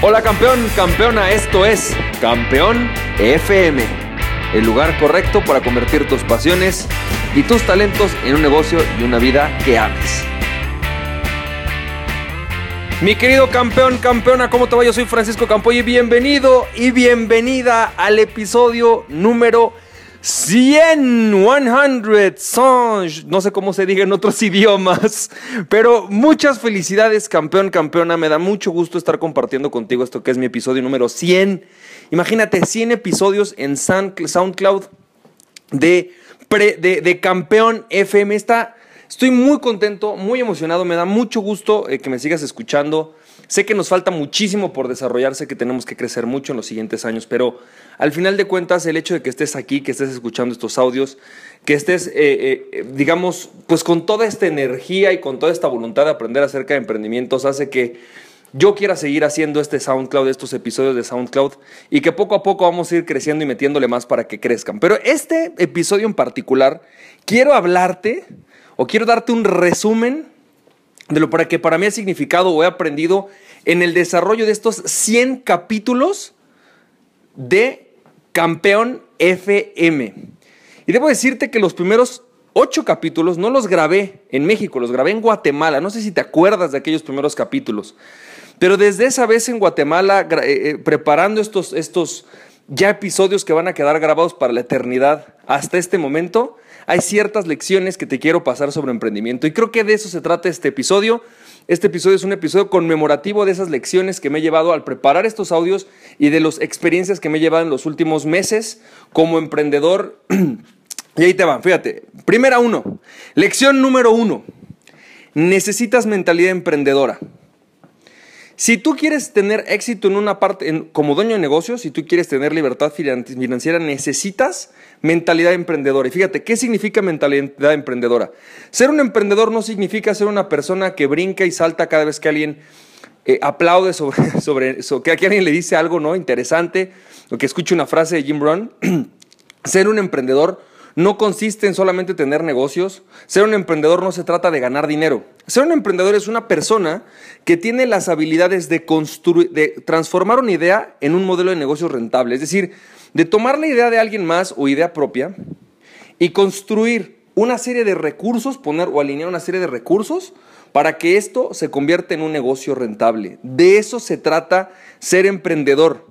Hola campeón, campeona, esto es Campeón FM, el lugar correcto para convertir tus pasiones y tus talentos en un negocio y una vida que ames. Mi querido campeón, campeona, ¿cómo te va? Yo soy Francisco Campoy y bienvenido y bienvenida al episodio número 100, 100 songs, no sé cómo se diga en otros idiomas, pero muchas felicidades campeón, campeona, me da mucho gusto estar compartiendo contigo esto que es mi episodio número 100. Imagínate, 100 episodios en SoundCloud de, de, campeón FM. Está, estoy muy contento, muy emocionado, me da mucho gusto eh, que me sigas escuchando. Sé que nos falta muchísimo por desarrollarse, que tenemos que crecer mucho en los siguientes años, pero al final de cuentas el hecho de que estés aquí, que estés escuchando estos audios, que estés, eh, eh, digamos, pues con toda esta energía y con toda esta voluntad de aprender acerca de emprendimientos, hace que yo quiera seguir haciendo este SoundCloud, estos episodios de SoundCloud, y que poco a poco vamos a ir creciendo y metiéndole más para que crezcan. Pero este episodio en particular, quiero hablarte o quiero darte un resumen de lo que para mí ha significado o he aprendido en el desarrollo de estos 100 capítulos de Campeón FM. Y debo decirte que los primeros 8 capítulos no los grabé en México, los grabé en Guatemala. No sé si te acuerdas de aquellos primeros capítulos. Pero desde esa vez en Guatemala, eh, eh, preparando estos, estos ya episodios que van a quedar grabados para la eternidad hasta este momento, hay ciertas lecciones que te quiero pasar sobre emprendimiento y creo que de eso se trata este episodio. Este episodio es un episodio conmemorativo de esas lecciones que me he llevado al preparar estos audios y de las experiencias que me he llevado en los últimos meses como emprendedor. y ahí te van, fíjate. Primera uno, lección número uno. Necesitas mentalidad emprendedora. Si tú quieres tener éxito en una parte, como dueño de negocios, si tú quieres tener libertad financiera, necesitas mentalidad emprendedora. Y fíjate, ¿qué significa mentalidad emprendedora? Ser un emprendedor no significa ser una persona que brinca y salta cada vez que alguien eh, aplaude sobre, sobre, sobre, que alguien le dice algo no interesante o que escuche una frase de Jim Brown. Ser un emprendedor no consiste en solamente tener negocios. Ser un emprendedor no se trata de ganar dinero. Ser un emprendedor es una persona que tiene las habilidades de, de transformar una idea en un modelo de negocio rentable. Es decir, de tomar la idea de alguien más o idea propia y construir una serie de recursos, poner o alinear una serie de recursos para que esto se convierta en un negocio rentable. De eso se trata ser emprendedor.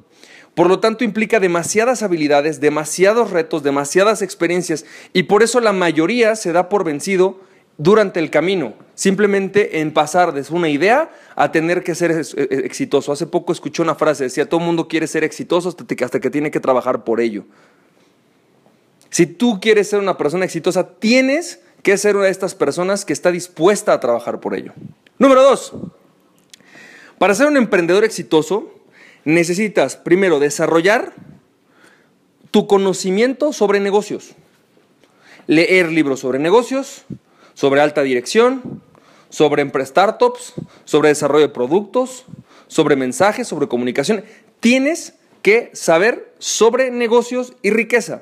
Por lo tanto, implica demasiadas habilidades, demasiados retos, demasiadas experiencias y por eso la mayoría se da por vencido durante el camino, simplemente en pasar de una idea a tener que ser e, exitoso. Hace poco escuché una frase, decía, todo el mundo quiere ser exitoso hasta que tiene que trabajar por ello. Si tú quieres ser una persona exitosa, tienes que ser una de estas personas que está dispuesta a trabajar por ello. Número dos, para ser un emprendedor exitoso, necesitas primero desarrollar tu conocimiento sobre negocios, leer libros sobre negocios, sobre alta dirección, sobre startups, sobre desarrollo de productos, sobre mensajes, sobre comunicación. Tienes que saber sobre negocios y riqueza.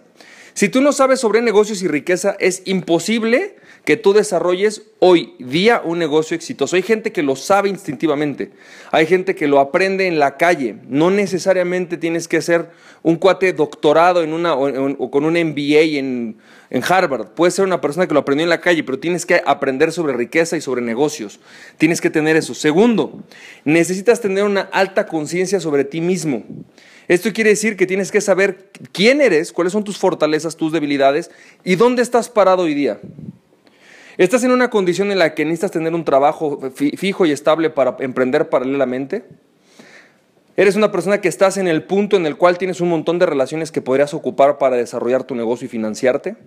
Si tú no sabes sobre negocios y riqueza, es imposible que tú desarrolles hoy día un negocio exitoso. Hay gente que lo sabe instintivamente, hay gente que lo aprende en la calle. No necesariamente tienes que ser un cuate doctorado en una, o, con un MBA en, Harvard. Puedes ser una persona que lo aprendió en la calle, pero tienes que aprender sobre riqueza y sobre negocios. Tienes que tener eso. Segundo, necesitas tener una alta conciencia sobre ti mismo. Esto quiere decir que tienes que saber quién eres, cuáles son tus fortalezas, tus debilidades y dónde estás parado hoy día. ¿Estás en una condición en la que necesitas tener un trabajo fijo y estable para emprender paralelamente? ¿Eres una persona que estás en el punto en el cual tienes un montón de relaciones que podrías ocupar para desarrollar tu negocio y financiarte?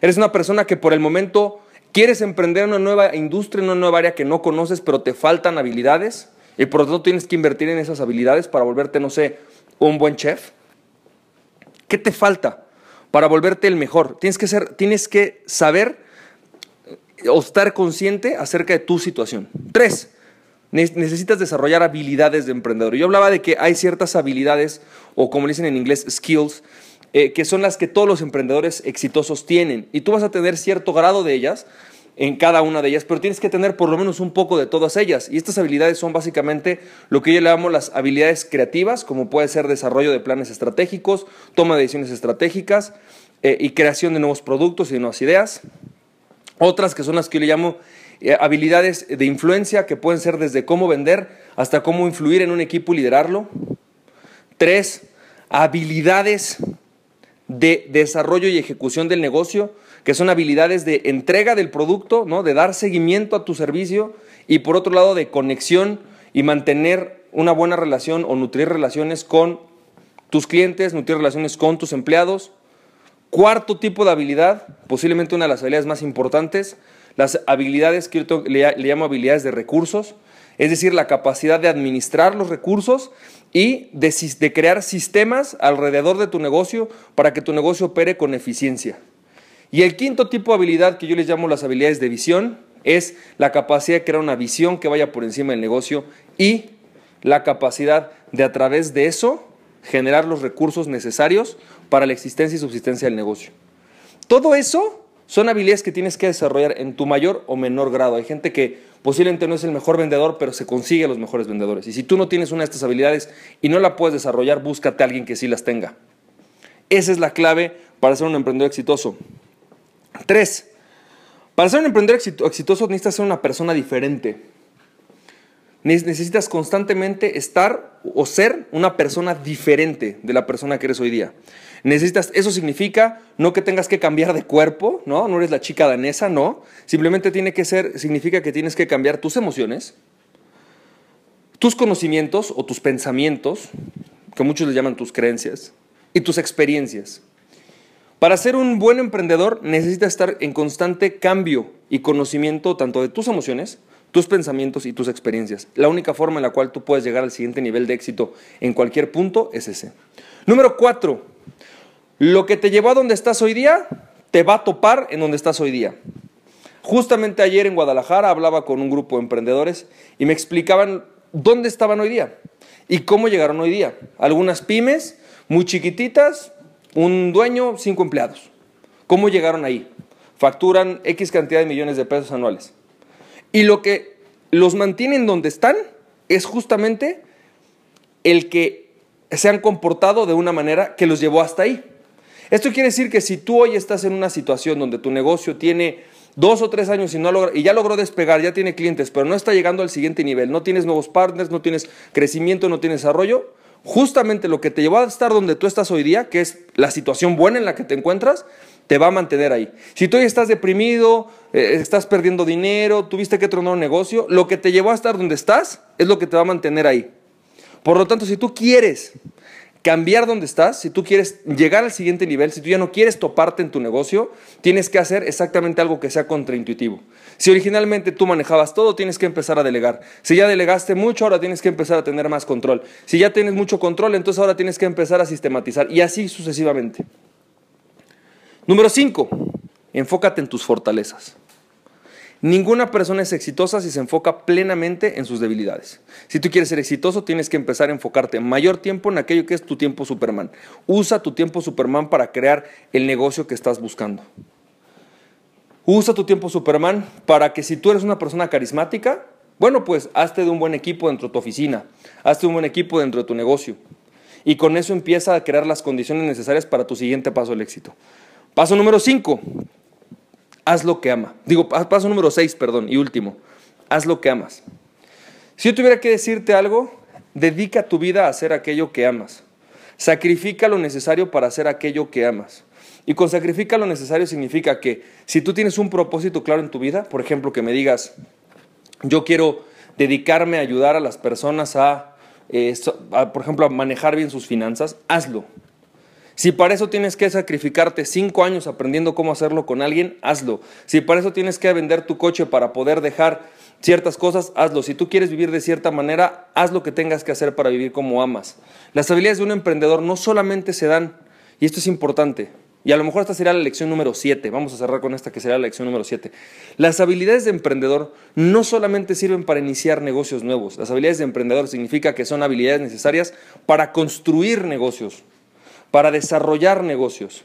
¿Eres una persona que por el momento quieres emprender una nueva industria, una nueva área que no conoces, pero te faltan habilidades? Y por lo tanto tienes que invertir en esas habilidades para volverte, no sé, un buen chef. ¿Qué te falta para volverte el mejor? Tienes que, ser, tienes que saber o estar consciente acerca de tu situación. Tres, necesitas desarrollar habilidades de emprendedor. Yo hablaba de que hay ciertas habilidades, o como dicen en inglés, skills, eh, que son las que todos los emprendedores exitosos tienen. Y tú vas a tener cierto grado de ellas, en cada una de ellas, pero tienes que tener por lo menos un poco de todas ellas. Y estas habilidades son básicamente lo que yo le llamo las habilidades creativas, como puede ser desarrollo de planes estratégicos, toma de decisiones estratégicas eh, y creación de nuevos productos y de nuevas ideas. Otras que son las que yo le llamo eh, habilidades de influencia, que pueden ser desde cómo vender hasta cómo influir en un equipo y liderarlo. Tres, habilidades de desarrollo y ejecución del negocio, que son habilidades de entrega del producto, ¿no? de dar seguimiento a tu servicio y por otro lado de conexión y mantener una buena relación o nutrir relaciones con tus clientes, nutrir relaciones con tus empleados. Cuarto tipo de habilidad, posiblemente una de las habilidades más importantes, las habilidades que yo le, llamo habilidades de recursos, es decir, la capacidad de administrar los recursos y de, crear sistemas alrededor de tu negocio para que tu negocio opere con eficiencia. Y el quinto tipo de habilidad que yo les llamo las habilidades de visión es la capacidad de crear una visión que vaya por encima del negocio y la capacidad de a través de eso generar los recursos necesarios para la existencia y subsistencia del negocio. Todo eso son habilidades que tienes que desarrollar en tu mayor o menor grado. Hay gente que posiblemente no es el mejor vendedor, pero se consigue a los mejores vendedores. Y si tú no tienes una de estas habilidades y no la puedes desarrollar, búscate a alguien que sí las tenga. Esa es la clave para ser un emprendedor exitoso. Tres, para ser un emprendedor exitoso necesitas ser una persona diferente. Necesitas constantemente estar o ser una persona diferente de la persona que eres hoy día. Necesitas, eso significa no que tengas que cambiar de cuerpo, ¿no? No eres la chica danesa, no. Simplemente tiene que ser, significa que tienes que cambiar tus emociones, tus conocimientos o tus pensamientos, que muchos le llaman tus creencias, y tus experiencias. Para ser un buen emprendedor necesitas estar en constante cambio y conocimiento tanto de tus emociones, tus pensamientos y tus experiencias. La única forma en la cual tú puedes llegar al siguiente nivel de éxito en cualquier punto es ese. Número cuatro, lo que te llevó a donde estás hoy día, te va a topar en donde estás hoy día. Justamente ayer en Guadalajara hablaba con un grupo de emprendedores y me explicaban dónde estaban hoy día y cómo llegaron hoy día. Algunas pymes muy chiquititas, un dueño, cinco empleados. ¿Cómo llegaron ahí? Facturan X cantidad de millones de pesos anuales. Y lo que los mantiene en donde están es justamente el que se han comportado de una manera que los llevó hasta ahí. Esto quiere decir que si tú hoy estás en una situación donde tu negocio tiene dos o tres años y, ya logró despegar, ya tiene clientes, pero no está llegando al siguiente nivel, no tienes nuevos partners, no tienes crecimiento, no tienes desarrollo, justamente lo que te llevó a estar donde tú estás hoy día, que es la situación buena en la que te encuentras, te va a mantener ahí. Si tú hoy estás deprimido, eh, estás perdiendo dinero, tuviste que tronar un negocio, lo que te llevó a estar donde estás es lo que te va a mantener ahí. Por lo tanto, si tú quieres cambiar donde estás, si tú quieres llegar al siguiente nivel, si tú ya no quieres toparte en tu negocio, tienes que hacer exactamente algo que sea contraintuitivo. Si originalmente tú manejabas todo, tienes que empezar a delegar. Si ya delegaste mucho, ahora tienes que empezar a tener más control. Si ya tienes mucho control, entonces ahora tienes que empezar a sistematizar y así sucesivamente. Número 5. Enfócate en tus fortalezas. Ninguna persona es exitosa si se enfoca plenamente en sus debilidades. Si tú quieres ser exitoso, tienes que empezar a enfocarte mayor tiempo en aquello que es tu tiempo Superman. Usa tu tiempo Superman para crear el negocio que estás buscando. Usa tu tiempo Superman para que si tú eres una persona carismática, bueno, pues hazte de un buen equipo dentro de tu oficina, hazte de un buen equipo dentro de tu negocio. Y con eso empieza a crear las condiciones necesarias para tu siguiente paso al éxito. Paso número 5 haz lo que ama. Digo, paso número 6, perdón, y último, haz lo que amas. Si yo tuviera que decirte algo, dedica tu vida a hacer aquello que amas. Sacrifica lo necesario para hacer aquello que amas. Y con sacrifica lo necesario significa que si tú tienes un propósito claro en tu vida, por ejemplo, que me digas, yo quiero dedicarme a ayudar a las personas a, eh, a por ejemplo, a manejar bien sus finanzas, hazlo. Si para eso tienes que sacrificarte cinco años aprendiendo cómo hacerlo con alguien, hazlo. Si para eso tienes que vender tu coche para poder dejar ciertas cosas, hazlo. Si tú quieres vivir de cierta manera, haz lo que tengas que hacer para vivir como amas. Las habilidades de un emprendedor no solamente se dan, y esto es importante, y a lo mejor esta será la lección número 7. Vamos a cerrar con esta que será la lección número 7. Las habilidades de emprendedor no solamente sirven para iniciar negocios nuevos. Las habilidades de emprendedor significa que son habilidades necesarias para construir negocios para desarrollar negocios.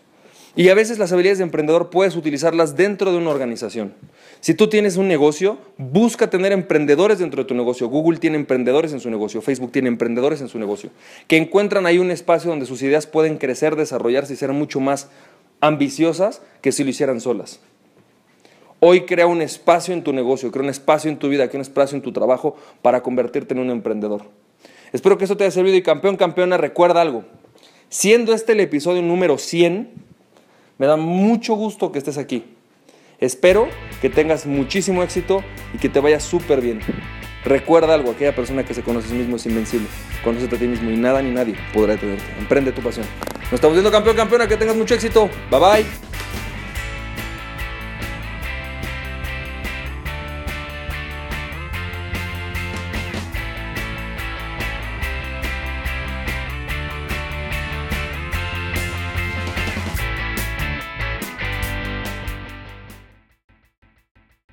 Y a veces las habilidades de emprendedor puedes utilizarlas dentro de una organización. Si tú tienes un negocio, busca tener emprendedores dentro de tu negocio. Google tiene emprendedores en su negocio, Facebook tiene emprendedores en su negocio, que encuentran ahí un espacio donde sus ideas pueden crecer, desarrollarse y ser mucho más ambiciosas que si lo hicieran solas. Hoy crea un espacio en tu negocio, crea un espacio en tu vida, crea un espacio en tu trabajo para convertirte en un emprendedor. Espero que esto te haya servido y campeón, campeona, recuerda algo. Siendo este el episodio número 100, me da mucho gusto que estés aquí. Espero que tengas muchísimo éxito y que te vaya súper bien. Recuerda algo, aquella persona que se conoce a sí mismo es invencible. Conócete a ti mismo y nada ni nadie podrá detenerte. Emprende tu pasión. Nos estamos viendo campeón, campeona, que tengas mucho éxito. Bye bye.